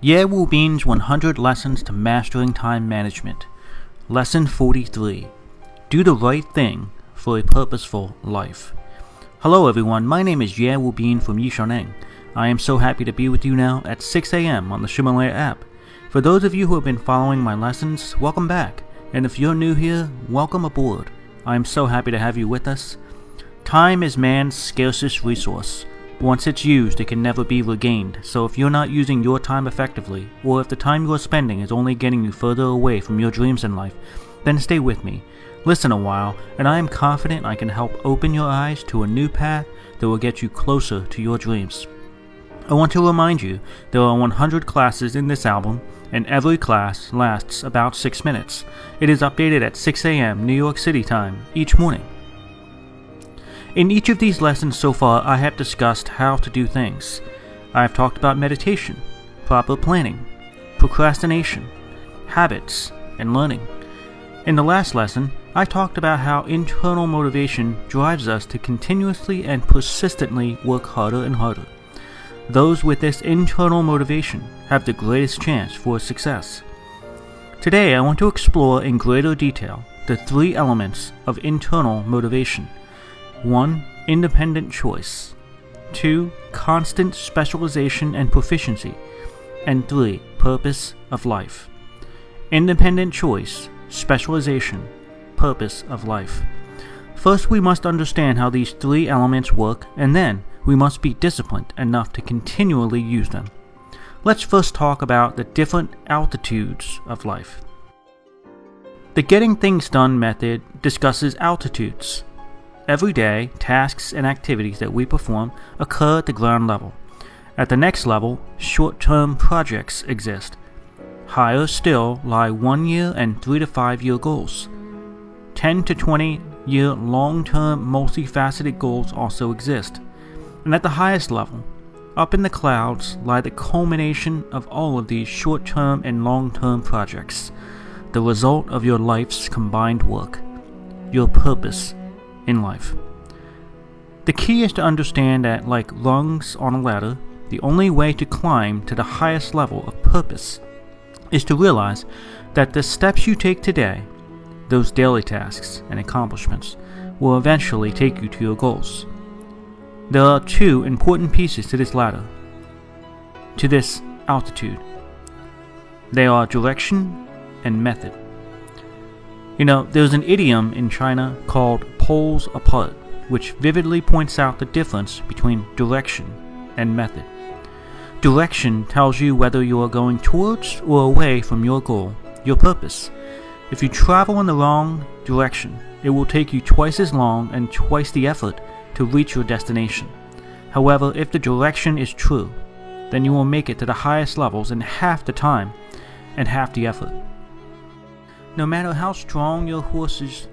Ye Wu Bin's 100 Lessons to Mastering Time Management. Lesson 43 Do the Right Thing for a Purposeful Life. Hello, everyone. My name is Ye Wu Bin from Yishaneng. I am so happy to be with you now at 6 a.m. on the Ximalaya app. For those of you who have been following my lessons, welcome back. And if you're new here, welcome aboard. I am so happy to have you with us. Time is man's scarcest resource. Once it's used, it can never be regained, so if you're not using your time effectively, or if the time you're spending is only getting you further away from your dreams in life, then stay with me. Listen a while, and I am confident I can help open your eyes to a new path that will get you closer to your dreams. I want to remind you there are 100 classes in this album, and every class lasts about 6 minutes. It is updated at 6 a.m. New York City time each morning. In each of these lessons so far, I have discussed how to do things. I have talked about meditation, proper planning, procrastination, habits, and learning. In the last lesson, I talked about how internal motivation drives us to continuously and persistently work harder and harder. Those with this internal motivation have the greatest chance for success. Today, I want to explore in greater detail the three elements of internal motivation 1. Independent choice. 2. Constant specialization and proficiency. And 3. Purpose of life. Independent choice, specialization, purpose of life. First, we must understand how these three elements work, and then we must be disciplined enough to continually use them. Let's first talk about the different altitudes of life. The Getting Things Done method discusses altitudes. Every day, tasks and activities that we perform occur at the ground level. At the next level, short term projects exist. Higher still lie one year and three to five year goals. 10 to 20 year long term multifaceted goals also exist. And at the highest level, up in the clouds, lie the culmination of all of these short term and long term projects, the result of your life's combined work, your purpose in life. The key is to understand that, like lungs on a ladder, the only way to climb to the highest level of purpose is to realize that the steps you take today, those daily tasks and accomplishments, will eventually take you to your goals. There are two important pieces to this ladder, to this altitude. They are direction and method. You know, there's an idiom in China called poles apart, which vividly points out the difference between direction and method. Direction tells you whether you are going towards or away from your goal, your purpose. If you travel in the wrong direction, it will take you twice as long and twice the effort to reach your destination. However, if the direction is true, then you will make it to the highest levels in half the time and half the effort. No matter how strong your horses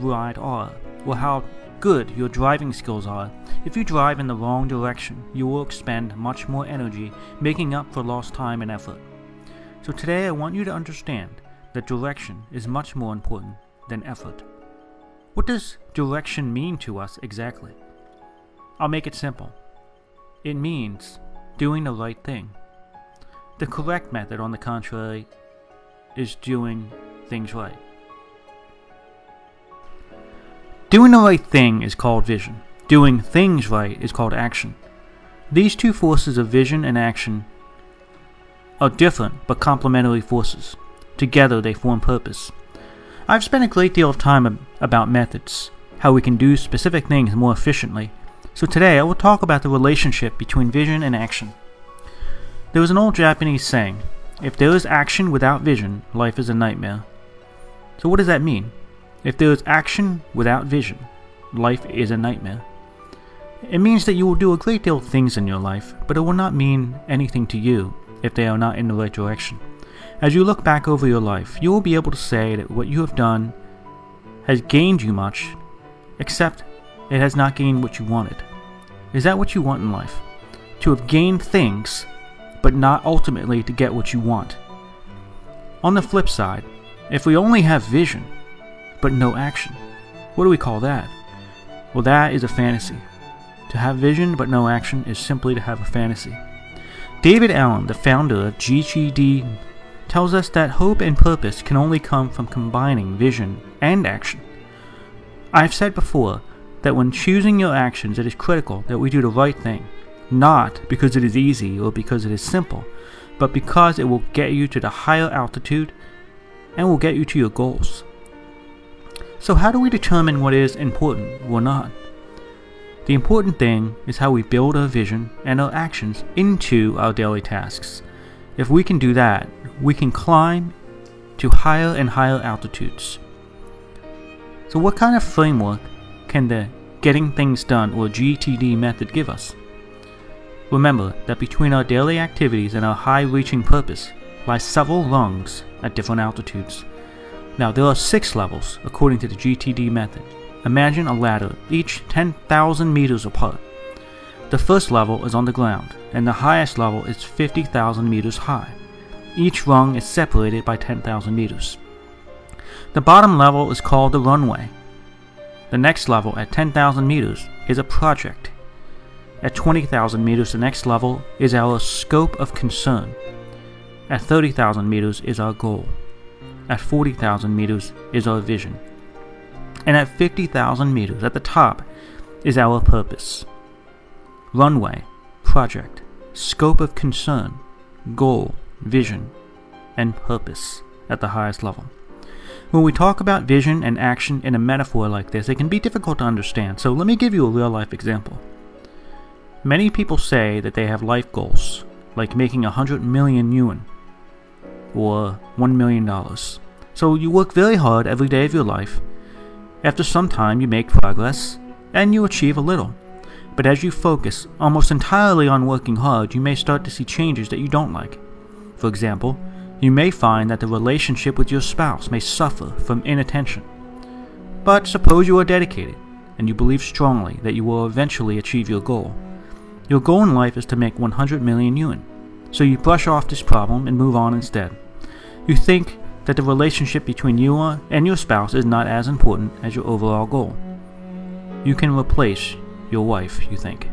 ride are, or how good your driving skills are, if you drive in the wrong direction, you will expend much more energy making up for lost time and effort. So today I want you to understand that direction is much more important than effort. What does direction mean to us exactly? I'll make it simple. It means doing the right thing. The correct method, on the contrary, is doing things right. Doing the right thing is called vision. Doing things right is called action. These two forces of vision and action are different but complementary forces. Together they form purpose. I've spent a great deal of time about methods, how we can do specific things more efficiently. So today I will talk about the relationship between vision and action. There was an old Japanese saying, if there is action without vision, life is a nightmare. So what does that mean? If there is action without vision, life is a nightmare. It means that you will do a great deal of things in your life, but it will not mean anything to you if they are not in the right direction. As you look back over your life, you will be able to say that what you have done has gained you much, except it has not gained what you wanted. Is that what you want in life? To have gained things, but not ultimately to get what you want. On the flip side, if we only have vision, but no action. What do we call that? Well, that is a fantasy. To have vision but no action is simply to have a fantasy. David Allen, the founder of GTD, tells us that hope and purpose can only come from combining vision and action. I've said before that when choosing your actions, it is critical that we do the right thing, not because it is easy or because it is simple, but because it will get you to the higher altitude and will get you to your goals. So, how do we determine what is important or not? The important thing is how we build our vision and our actions into our daily tasks. If we can do that, we can climb to higher and higher altitudes. So, what kind of framework can the Getting Things Done or GTD method give us? Remember that between our daily activities and our high reaching purpose lie several rungs at different altitudes. Now, there are six levels according to the GTD method. Imagine a ladder, each 10,000 meters apart. The first level is on the ground, and the highest level is 50,000 meters high. Each rung is separated by 10,000 meters. The bottom level is called the runway. The next level, at 10,000 meters, is a project. At 20,000 meters, the next level is our scope of concern. At 30,000 meters is our goal. At 40,000 meters is our vision and at 50,000 meters at the top is our purpose. Runway, project, scope of concern, goal, vision, and purpose at the highest level. When we talk about vision and action in a metaphor like this, it can be difficult to understand, so let me give you a real life example. Many people say that they have life goals, like making 100 million yuan or $1 million. So you work very hard every day of your life after some time, you make progress, and you achieve a little. But as you focus almost entirely on working hard, you may start to see changes that you don't like. For example, you may find that the relationship with your spouse may suffer from inattention. But suppose you are dedicated, and you believe strongly that you will eventually achieve your goal. Your goal in life is to make 100 million yuan, so you brush off this problem and move on instead. You think that the relationship between you and your spouse is not as important as your overall goal. You can replace your wife, you think.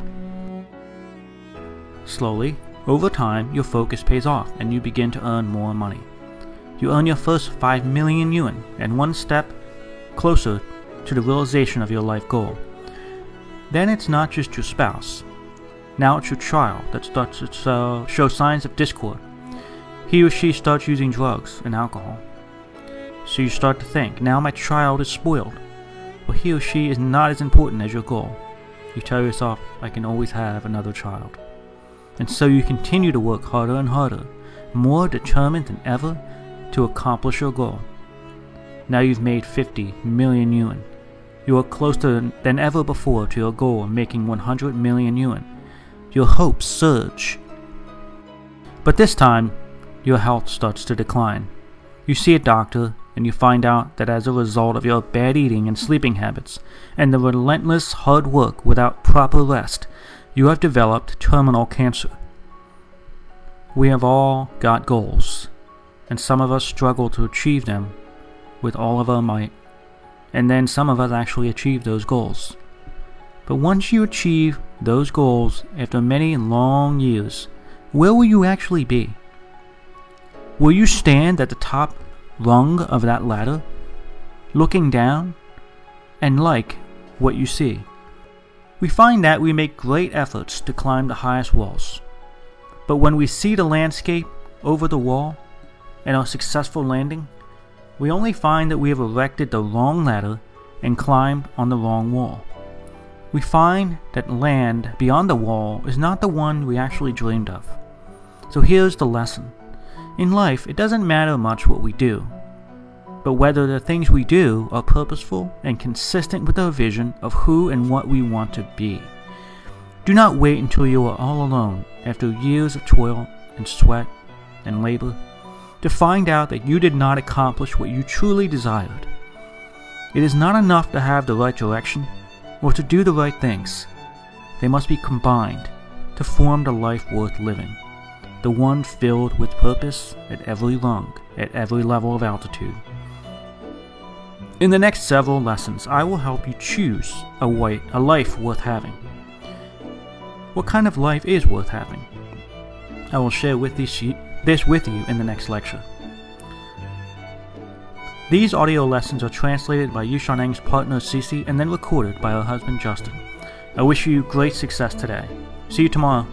Slowly, over time, your focus pays off and you begin to earn more money. You earn your first 5 million yuan and one step closer to the realization of your life goal. Then it's not just your spouse. Now it's your child that starts to uh, show signs of discord he or she starts using drugs and alcohol. So you start to think, now my child is spoiled. But he or she is not as important as your goal. You tell yourself, I can always have another child. And so you continue to work harder and harder, more determined than ever to accomplish your goal. Now you've made 50 million yuan. You are closer than ever before to your goal of making 100 million yuan. Your hopes surge. But this time, your health starts to decline. You see a doctor, and you find out that as a result of your bad eating and sleeping habits, and the relentless hard work without proper rest, you have developed terminal cancer. We have all got goals, and some of us struggle to achieve them with all of our might, and then some of us actually achieve those goals. But once you achieve those goals after many long years, where will you actually be? Will you stand at the top rung of that ladder, looking down, and like what you see? We find that we make great efforts to climb the highest walls. But when we see the landscape over the wall and our successful landing, we only find that we have erected the wrong ladder and climbed on the wrong wall. We find that land beyond the wall is not the one we actually dreamed of. So here's the lesson in life, it doesn't matter much what we do, but whether the things we do are purposeful and consistent with our vision of who and what we want to be. Do not wait until you are all alone after years of toil and sweat and labor to find out that you did not accomplish what you truly desired. It is not enough to have the right direction or to do the right things. They must be combined to form the life worth living the one filled with purpose at every rung, at every level of altitude. In the next several lessons, I will help you choose a, way, a life worth having. What kind of life is worth having? I will share with this, this with you in the next lecture. These audio lessons are translated by Yushan Eng's partner Cece and then recorded by her husband Justin. I wish you great success today. See you tomorrow.